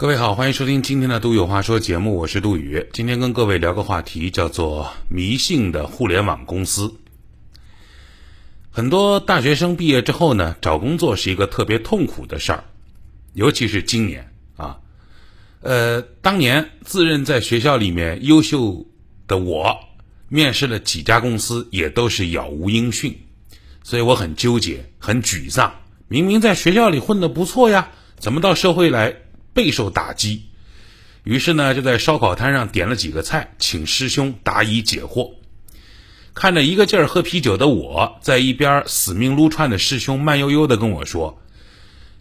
各位好，欢迎收听今天的《杜有话说》节目，我是杜宇。今天跟各位聊个话题，叫做迷信的互联网公司。很多大学生毕业之后呢，找工作是一个特别痛苦的事儿，尤其是今年啊。呃，当年自认在学校里面优秀的我，面试了几家公司，也都是杳无音讯，所以我很纠结，很沮丧。明明在学校里混得不错呀，怎么到社会来？备受打击，于是呢，就在烧烤摊上点了几个菜，请师兄答疑解惑。看着一个劲儿喝啤酒的我，在一边死命撸串的师兄慢悠悠的跟我说：“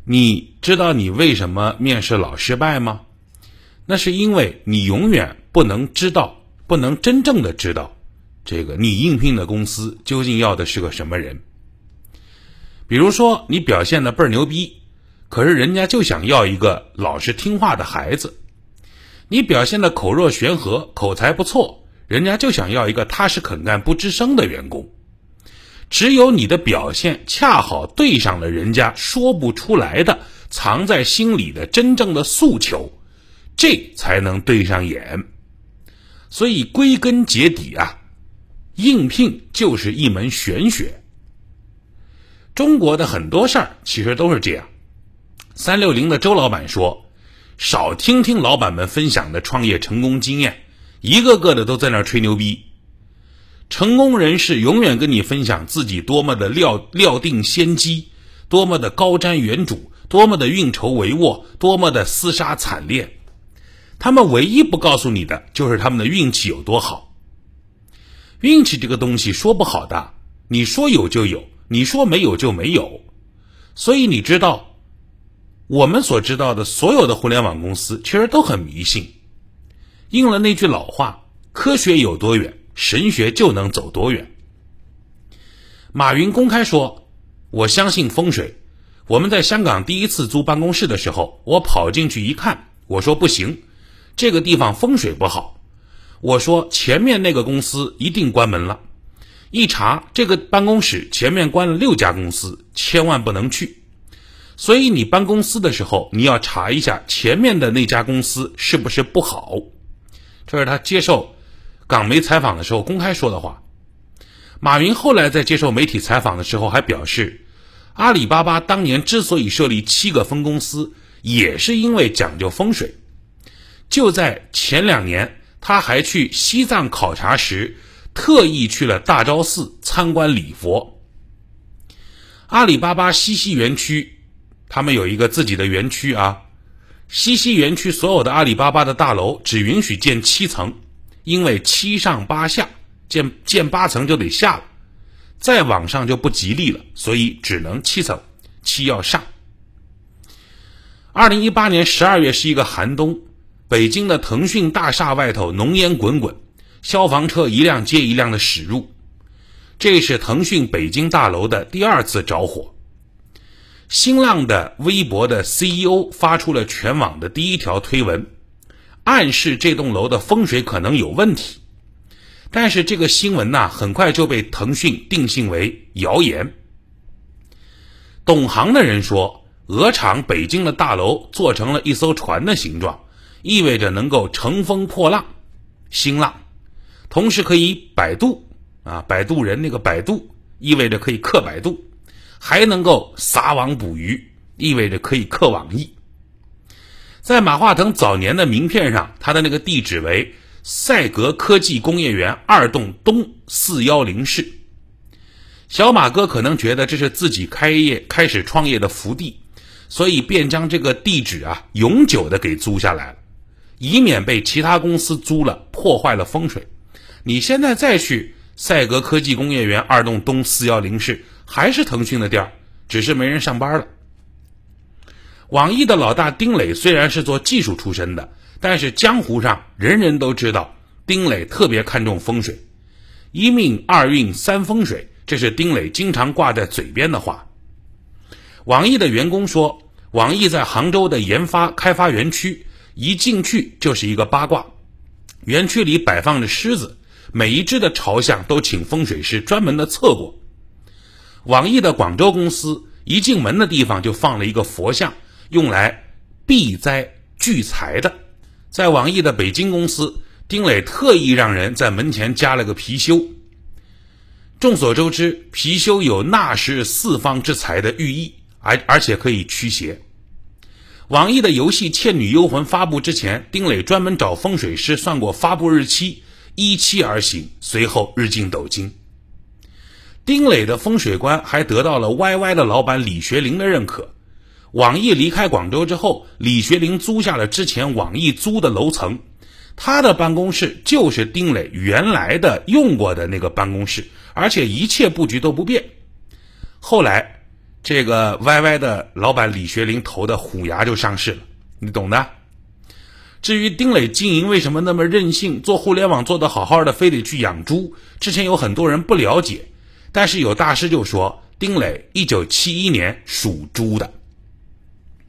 你知道你为什么面试老失败吗？那是因为你永远不能知道，不能真正的知道，这个你应聘的公司究竟要的是个什么人。比如说，你表现的倍儿牛逼。”可是人家就想要一个老实听话的孩子，你表现的口若悬河，口才不错，人家就想要一个踏实肯干、不吱声的员工。只有你的表现恰好对上了人家说不出来的、藏在心里的真正的诉求，这才能对上眼。所以归根结底啊，应聘就是一门玄学。中国的很多事儿其实都是这样。三六零的周老板说：“少听听老板们分享的创业成功经验，一个个的都在那吹牛逼。成功人士永远跟你分享自己多么的料料定先机，多么的高瞻远瞩，多么的运筹帷幄，多么的厮杀惨烈。他们唯一不告诉你的，就是他们的运气有多好。运气这个东西说不好的，你说有就有，你说没有就没有。所以你知道。”我们所知道的所有的互联网公司，其实都很迷信，应了那句老话：“科学有多远，神学就能走多远。”马云公开说：“我相信风水。”我们在香港第一次租办公室的时候，我跑进去一看，我说：“不行，这个地方风水不好。”我说：“前面那个公司一定关门了。”一查，这个办公室前面关了六家公司，千万不能去。所以你搬公司的时候，你要查一下前面的那家公司是不是不好。这是他接受港媒采访的时候公开说的话。马云后来在接受媒体采访的时候还表示，阿里巴巴当年之所以设立七个分公司，也是因为讲究风水。就在前两年，他还去西藏考察时，特意去了大昭寺参观礼佛。阿里巴巴西溪园区。他们有一个自己的园区啊，西溪园区所有的阿里巴巴的大楼只允许建七层，因为七上八下，建建八层就得下了，再往上就不吉利了，所以只能七层，七要上。二零一八年十二月是一个寒冬，北京的腾讯大厦外头浓烟滚滚，消防车一辆接一辆的驶入，这是腾讯北京大楼的第二次着火。新浪的微博的 CEO 发出了全网的第一条推文，暗示这栋楼的风水可能有问题。但是这个新闻呐，很快就被腾讯定性为谣言。懂行的人说，鹅厂北京的大楼做成了一艘船的形状，意味着能够乘风破浪，新浪，同时可以百度啊，摆渡人那个摆渡，意味着可以克百度。还能够撒网捕鱼，意味着可以克网易。在马化腾早年的名片上，他的那个地址为赛格科技工业园二栋东四幺零室。小马哥可能觉得这是自己开业开始创业的福地，所以便将这个地址啊永久的给租下来了，以免被其他公司租了破坏了风水。你现在再去赛格科技工业园二栋东四幺零室。还是腾讯的店儿，只是没人上班了。网易的老大丁磊虽然是做技术出身的，但是江湖上人人都知道，丁磊特别看重风水，一命二运三风水，这是丁磊经常挂在嘴边的话。网易的员工说，网易在杭州的研发开发园区，一进去就是一个八卦，园区里摆放着狮子，每一只的朝向都请风水师专门的测过。网易的广州公司一进门的地方就放了一个佛像，用来避灾聚财的。在网易的北京公司，丁磊特意让人在门前加了个貔貅。众所周知，貔貅有纳食四方之财的寓意，而而且可以驱邪。网易的游戏《倩女幽魂》发布之前，丁磊专门找风水师算过发布日期，依期而行，随后日进斗金。丁磊的风水观还得到了 YY 的老板李学林的认可。网易离开广州之后，李学林租下了之前网易租的楼层，他的办公室就是丁磊原来的用过的那个办公室，而且一切布局都不变。后来。这个 YY 的老板李学林投的虎牙就上市了，你懂的。至于丁磊经营为什么那么任性，做互联网做得好好的，非得去养猪？之前有很多人不了解，但是有大师就说，丁磊一九七一年属猪的。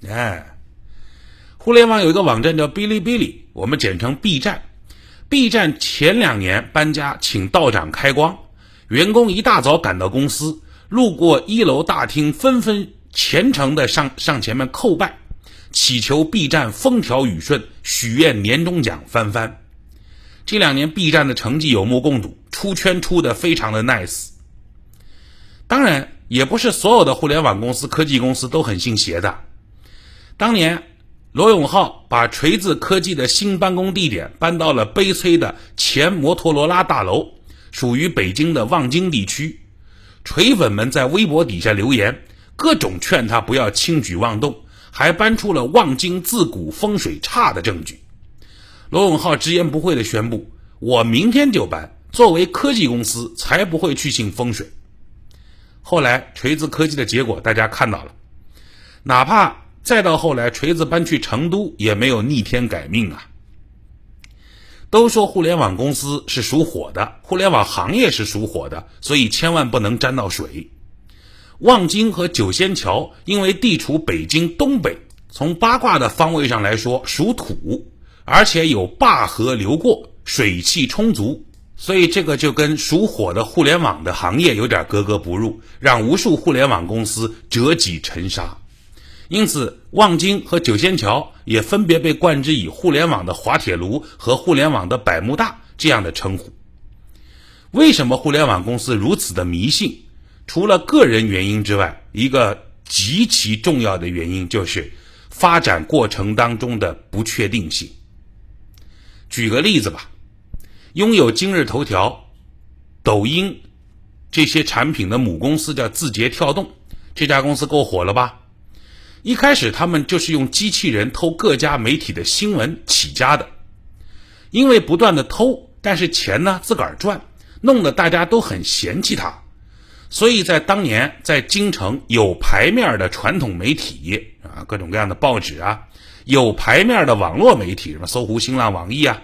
哎，互联网有一个网站叫哔哩哔哩，我们简称 B 站。B 站前两年搬家，请道长开光，员工一大早赶到公司。路过一楼大厅，纷纷虔诚的上上前面叩拜，祈求 B 站风调雨顺，许愿年终奖翻番。这两年 B 站的成绩有目共睹，出圈出的非常的 nice。当然，也不是所有的互联网公司、科技公司都很信邪的。当年，罗永浩把锤子科技的新办公地点搬到了悲催的前摩托罗拉大楼，属于北京的望京地区。锤粉们在微博底下留言，各种劝他不要轻举妄动，还搬出了望京自古风水差的证据。罗永浩直言不讳地宣布：“我明天就搬。作为科技公司，才不会去信风水。”后来锤子科技的结果大家看到了，哪怕再到后来锤子搬去成都，也没有逆天改命啊。都说互联网公司是属火的，互联网行业是属火的，所以千万不能沾到水。望京和九仙桥因为地处北京东北，从八卦的方位上来说属土，而且有灞河流过，水气充足，所以这个就跟属火的互联网的行业有点格格不入，让无数互联网公司折戟沉沙。因此，望京和九仙桥也分别被冠之以“互联网的滑铁卢”和“互联网的百慕大”这样的称呼。为什么互联网公司如此的迷信？除了个人原因之外，一个极其重要的原因就是发展过程当中的不确定性。举个例子吧，拥有今日头条、抖音这些产品的母公司叫字节跳动，这家公司够火了吧？一开始他们就是用机器人偷各家媒体的新闻起家的，因为不断的偷，但是钱呢自个儿赚，弄得大家都很嫌弃他，所以在当年在京城有牌面的传统媒体啊，各种各样的报纸啊，有牌面的网络媒体，什么搜狐、新浪、网易啊，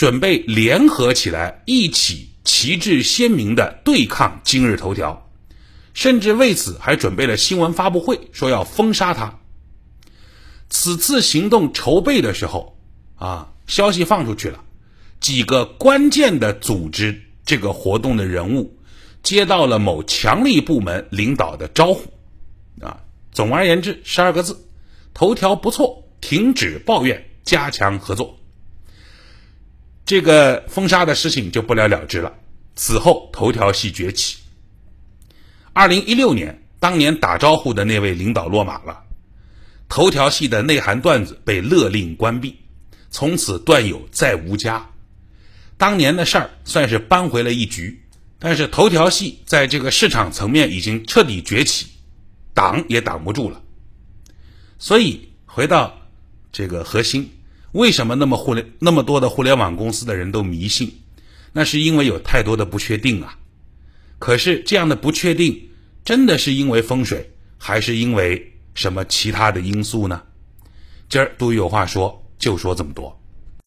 准备联合起来，一起旗帜鲜明的对抗今日头条。甚至为此还准备了新闻发布会，说要封杀他。此次行动筹备的时候，啊，消息放出去了，几个关键的组织这个活动的人物，接到了某强力部门领导的招呼，啊，总而言之十二个字：头条不错，停止抱怨，加强合作。这个封杀的事情就不了了之了。此后，头条系崛起。二零一六年，当年打招呼的那位领导落马了，头条系的内涵段子被勒令关闭，从此段友再无家。当年的事儿算是扳回了一局，但是头条系在这个市场层面已经彻底崛起，挡也挡不住了。所以回到这个核心，为什么那么互联那么多的互联网公司的人都迷信？那是因为有太多的不确定啊。可是这样的不确定，真的是因为风水，还是因为什么其他的因素呢？今儿都有话说，就说这么多。